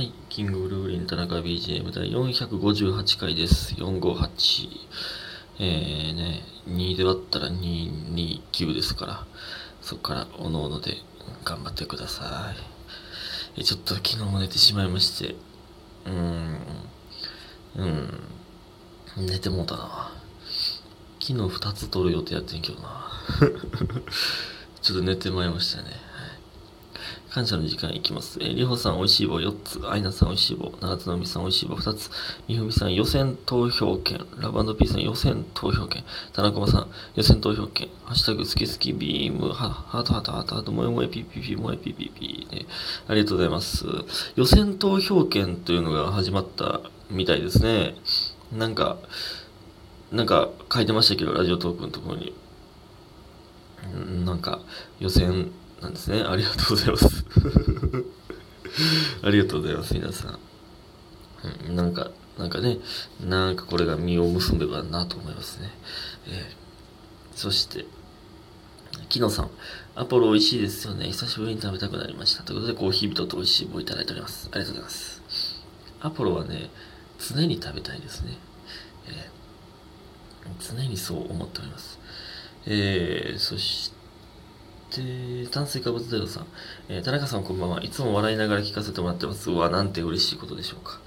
はい。キングブルーリン田中 BGM 第458回です。458。えーね、2で割ったら229ですから、そこからおのおので頑張ってください。えちょっと昨日も寝てしまいまして、うーん、うん、寝てもうたな。昨日2つ撮る予定やってんけどな。ちょっと寝てまいましたね。感謝の時間いきます。えー、りほさん、おいしい棒4つ。あいなさん、おいしい棒。七つのみさん、おいしい棒2つ。みふみさん、予選投票権。ラブピーさん、予選投票権。田中さん、予選投票権。ハッシュタグ、好き好きビーム。は、ハートハートハートハート、もえもえピピピ、もえピピピ。ね、ありがとうございます。予選投票権というのが始まったみたいですね。なんか、なんか書いてましたけど、ラジオトークのところに。うんなんか、予選なんですね。ありがとうございます。ありがとうございます、皆さん。うん、なんか、なんかね、なんかこれが実を結んでばなと思いますね。えーそして、木野さん、アポロ美味しいですよね。久しぶりに食べたくなりました。ということで、コーヒー人と美味しい棒いただいております。ありがとうございます。アポロはね、常に食べたいですね。えー常にそう思っております。えー、そして、で炭水化物ゼロさん、えー田中さんこんばんは。いつも笑いながら聞かせてもらってます。うわ、なんて嬉しいことでしょうか。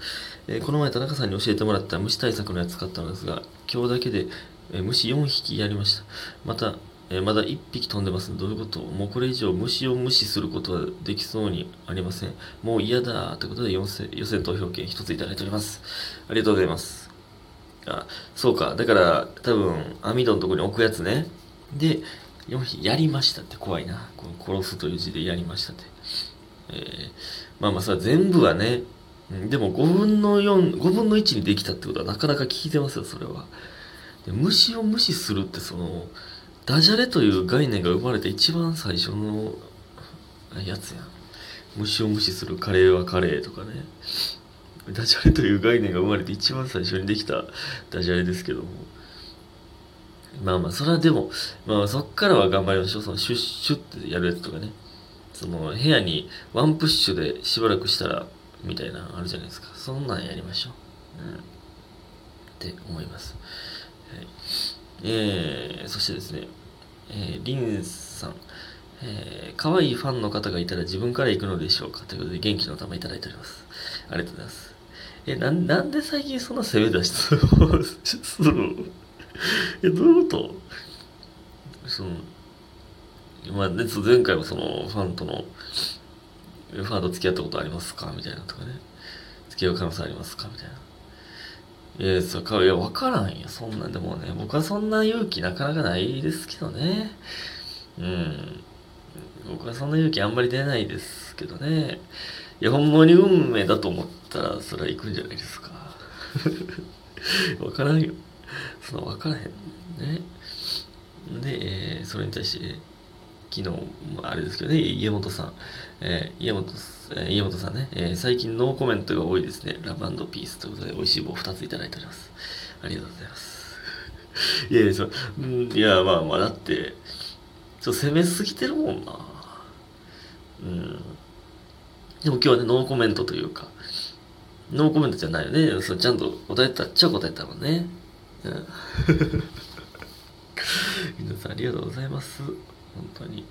えーこの前田中さんに教えてもらった虫対策のやつ買ったのですが、今日だけで、えー虫4匹やりました。また、えまだ1匹飛んでます。どういうこと？もうこれ以上虫を無視することはできそうにありません。もう嫌だということで予選予選投票権1ついただいております。ありがとうございます。あ、そうか。だから、多分、網戸のところに置くやつね。で、やりましたって怖いな。この殺すという字でやりましたって。えーまあまあさ、全部はね、でも5分の4、5分の1にできたってことはなかなか効いてますよ、それは。で虫を無視するってその、ダジャレという概念が生まれて一番最初のやつやん。虫を無視するカレーはカレーとかね。ダジャレという概念が生まれて一番最初にできたダジャレですけども。まあまあ、それはでも、まあそっからは頑張りましょう。そのシュッシュってやるやつとかね。その部屋にワンプッシュでしばらくしたら、みたいなのあるじゃないですか。そんなんやりましょう。うん。って思います。はい。えー、そしてですね、えー、リンさん。えー、可愛いファンの方がいたら自分から行くのでしょうかということで元気の玉いただいております。ありがとうございます。え、なんなんで最近そんな攻め出しする え、どういうこと？その、まあ、ね、前回もその、ファンとの、ファンと付き合ったことありますか？みたいなとかね。付き合う可能性ありますか？みたいな。いや、そか、いや、わからんよ。そんなんでもね、僕はそんな勇気なかなかないですけどね。うん。僕はそんな勇気あんまり出ないですけどね。いや、ほんまに運命だと思ったら、それは行くんじゃないですか。わからんよ。そのわからへん。ね。で、えーそれに対して、昨日、あれですけどね、家元さん。えー家元、え家元さんね、えー最近ノーコメントが多いですね。ラブピースということで、美味しい棒2ついただいております。ありがとうございます。いやいや、そう、うんいや、まあまあ、だって、ちょっと攻めすぎてるもんな。うん。でも今日はね、ノーコメントというか、ノーコメントじゃないよね。そちゃんと答えたっちゃ答えたもんね。うん。皆さんありがとうございます。本当に。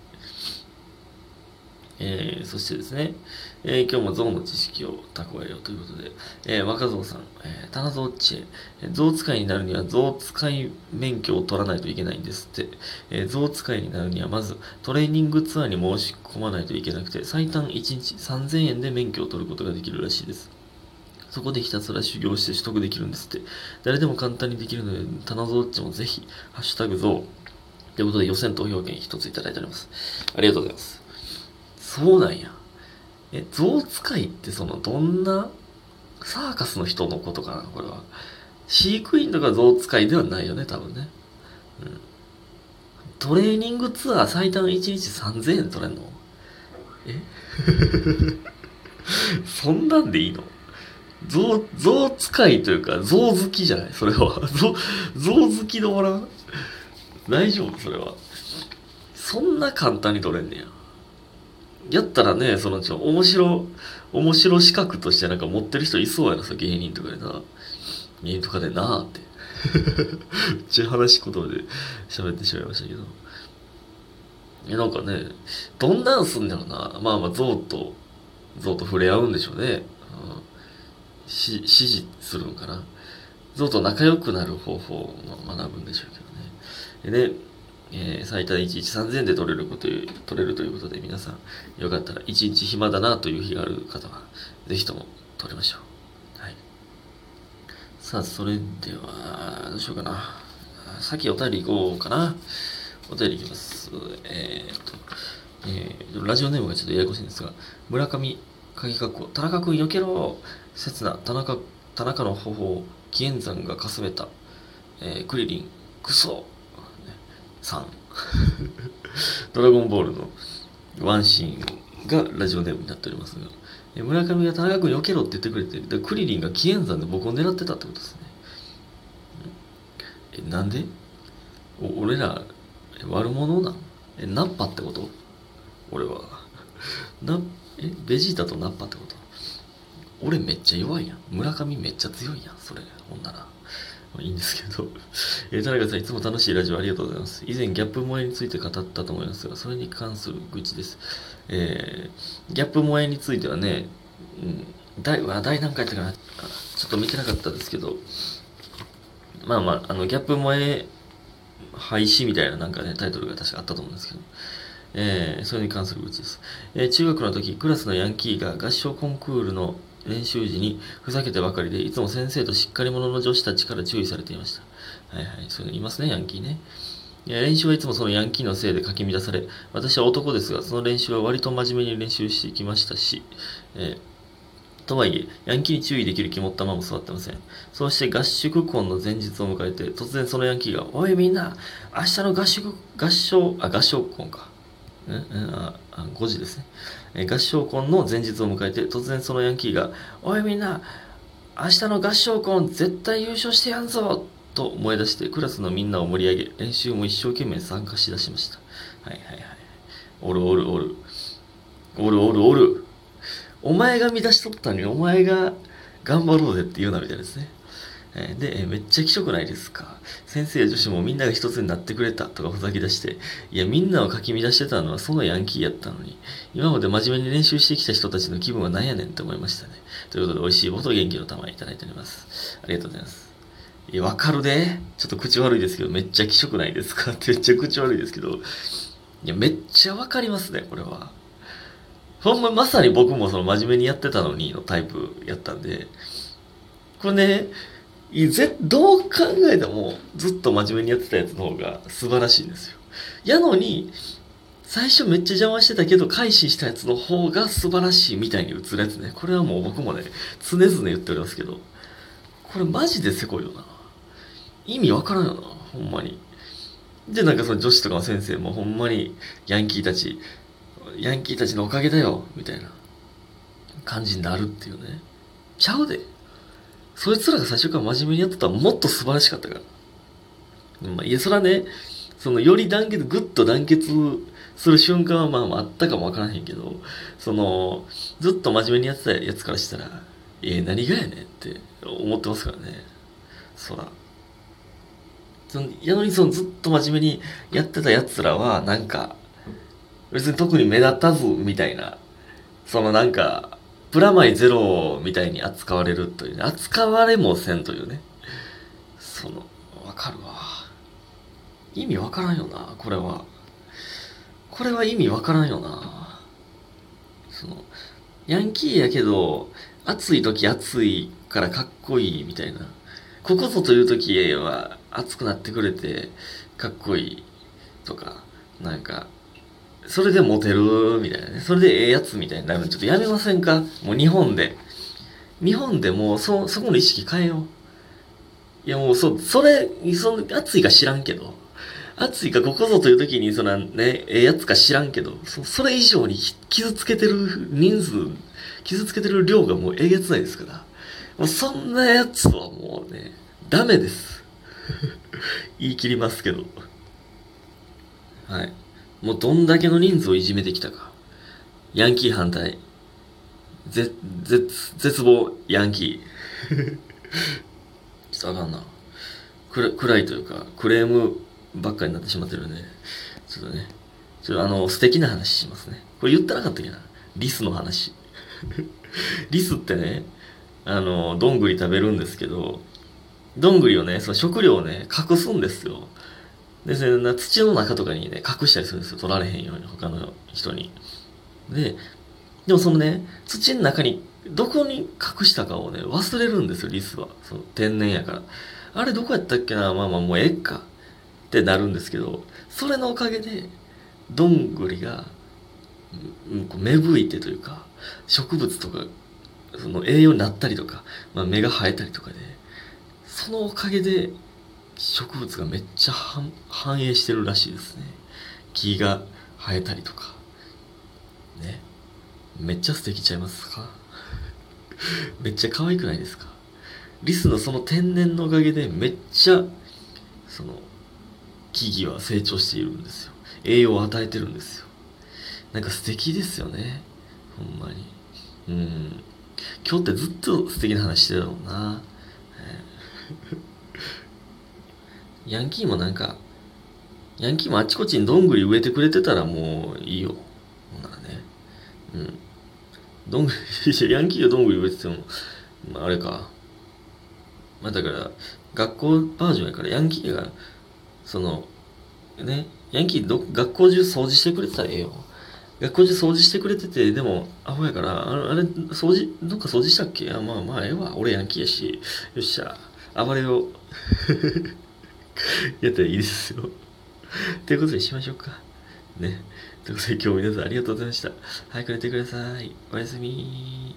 えー、そしてですね、えー今日も象の知識を蓄えようということで、えー若造さん、えー、棚蔵っちえー象使いになるには象使い免許を取らないといけないんですって、えー象使いになるにはまずトレーニングツアーに申し込まないといけなくて、最短1日3000円で免許を取ることができるらしいです。そこでひたすら修行して取得できるんですって。誰でも簡単にできるので、棚蔵っちもぜひ、ハッシュタグ象。ということで予選投票権一ついただいております。ありがとうございます。そうなんや。え、象使いってその、どんなサーカスの人のことかなこれは。飼育員とか象使いではないよね、多分ね。うん。トレーニングツアー最短1日3000円取れんの？え？そんなんでいいの？象、象使いというか、象好きじゃない？それは。象、象好きでおらん大丈夫？それは。そんな簡単に取れんねや。やったらね、その、ちょ、面白、面白資格としてなんか持ってる人いそうやな、さ、芸人とかでな。芸人とかでなーって。めっちゃ話し言葉で喋ってしまいましたけど。え、なんかね、どんなんすんだろうな。まあまあ、象と、象と触れ合うんでしょうね。し指示するのかな？象と仲良くなる方法を学ぶんでしょうけどね。で、えー、最多1日3000円で取れること取れるということで皆さんよかったら1日暇だなという日がある方はぜひとも取りましょう。はい。さあ、それでは、どうしようかな。先お便り行こうかな。お便り行きます。えー、っと、えー、ラジオネームがちょっとややこしいんですが、村上、鍵括弧、田中君よけろ刹那、田中、田中の頬紀元山がかすめた、えー、クリリン、クソ、さん。ドラゴンボールのワンシーンがラジオネームになっておりますが、え村上が田中君避けろって言ってくれて、でクリリンが紀元山で僕を狙ってたってことですね。え、なんで？俺ら、悪者なん？え、ナッパってこと？俺は。な、え、ベジータとナッパってこと？俺めっちゃ弱いやん。村上めっちゃ強いやん、それ。ほんなら。いいんですけど。え、田中さん、いつも楽しいラジオありがとうございます。以前、ギャップ萌えについて語ったと思いますが、それに関する愚痴です。えー、ギャップ萌えについてはね、うん、第、話題何回やったかなちょっと見てなかったですけど、まあまあ、あの、ギャップ萌え廃止みたいななんかね、タイトルが確かあったと思うんですけど、えー、それに関する愚痴です。えー、中学の時、クラスのヤンキーが合唱コンクールの練習時にふざけてばかりで、いつも先生としっかり者の女子たちから注意されていました。はいはい、そういうのいますね、ヤンキーね。練習はいつもそのヤンキーのせいでかき乱され、私は男ですが、その練習は割と真面目に練習してきましたし、えー、とはいえ、ヤンキーに注意できる気持ったまま座ってません。そうして合宿婚の前日を迎えて、突然そのヤンキーが、おいみんな、明日の合宿、合唱、あ、合唱婚か。うん、うん、あ、あ5時ですね。え合唱コンの前日を迎えて、突然そのヤンキーが、おいみんな、明日の合唱コン絶対優勝してやんぞと思い出してクラスのみんなを盛り上げ、練習も一生懸命参加しだしました。はいはいはい。おるおるおる。おるおるおる。お前が乱しとったのにお前が頑張ろうぜって言うなみたいですね。えで、めっちゃ気色ないですか？先生や女子もみんなが一つになってくれたとかふざけ出して、いや、みんなをかき乱してたのはそのヤンキーやったのに、今まで真面目に練習してきた人たちの気分は何やねんって思いましたね。ということで、美味しいボト元気の玉いただいております。ありがとうございます。いや、わかるで。ちょっと口悪いですけど、めっちゃ気色ないですか？ってめっちゃ口悪いですけど、いや、めっちゃわかりますね、これは。ほんま、まさに僕もその真面目にやってたのにのタイプやったんで、これね、いぜどう考えてもずっと真面目にやってたやつの方が素晴らしいんですよ。やのに、最初めっちゃ邪魔してたけど、改心したやつの方が素晴らしいみたいに映るやつね。これはもう僕もね、常々言っておりますけど、これマジでせこいよな。意味わからんよな、ほんまに。で、なんかその女子とかの先生もほんまにヤンキーたち、ヤンキーたちのおかげだよ、みたいな感じになるっていうね。ちゃうで。そいつらが最初から真面目にやってたらもっと素晴らしかったから。まあ、いや、それはね、その、より団結、ぐっと団結する瞬間はまあまああったかもわからへんけど、その、ずっと真面目にやってたやつからしたら、えー、何がやねんって思ってますからね。そら。その、やのにそのずっと真面目にやってたやつらは、なんか、別に特に目立たず、みたいな、そのなんか、プラマイゼロみたいに扱われるというね。扱われもせんというね。その、わかるわ。意味わからんよな、これは。これは意味わからんよな。その、ヤンキーやけど、暑い時暑いからかっこいいみたいな。ここぞという時は暑くなってくれてかっこいいとか、なんか、それでモテるみたいなね。それでええやつみたいになるのちょっとやめませんか？もう日本で。日本でもうそ、そこの意識変えよう。いやもうそ、それ、その、熱いか知らんけど。熱いかここぞという時に、そのね、ええやつか知らんけど、そそれ以上に傷つけてる人数、傷つけてる量がもうえげつないですから。もうそんなやつはもうね、ダメです。言い切りますけど。はい。もうどんだけの人数をいじめてきたか。ヤンキー反対。ぜ、絶、絶望、ヤンキー。ちょっとあかんな。暗暗いというか、クレームばっかりになってしまってるんで、ちょっとね、ちょっとあの、素敵な話しますね。これ言ってなかったっけな。リスの話。リスってね、あの、どんぐり食べるんですけど、どんぐりをね、その食料をね、隠すんですよ。で、それ土の中とかにね、隠したりするんですよ。取られへんように、他の人に。で、でもそのね、土の中に、どこに隠したかをね、忘れるんですよ、リスは。その天然やから。あれどこやったっけな？まあまあもうええか。ってなるんですけど、それのおかげで、どんぐりが、芽吹いてというか、植物とか、その栄養になったりとか、まあ、芽が生えたりとかで、そのおかげで植物がめっちゃ繁栄してるらしいですね。木が生えたりとか。ね。めっちゃ素敵ちゃいますか？めっちゃ可愛くないですか？リスのその天然のおかげでめっちゃ、その、木々は成長しているんですよ。栄養を与えてるんですよ。なんか素敵ですよね。ほんまに。うん。今日ってずっと素敵な話してたもんな。えヤンキーもなんか、ヤンキーもあちこちにどんぐり植えてくれてたらもういいよ。ほんならね。うん。どんぐり、ヤンキーがどんぐり植えてても、まあ、あれか。まあだから、学校バージョンやから、ヤンキーが、その、ね、ヤンキーど学校中掃除してくれてたらええよ。学校中掃除してくれてて、でも、アホやから、あれ、掃除、どっか掃除したっけ？あまあまあ、ええわ。俺ヤンキーやし。よっしゃ。暴れを やったらいいですよ。ということでしましょうか。ね。ということで今日も皆さんありがとうございました。早く寝てください。おやすみ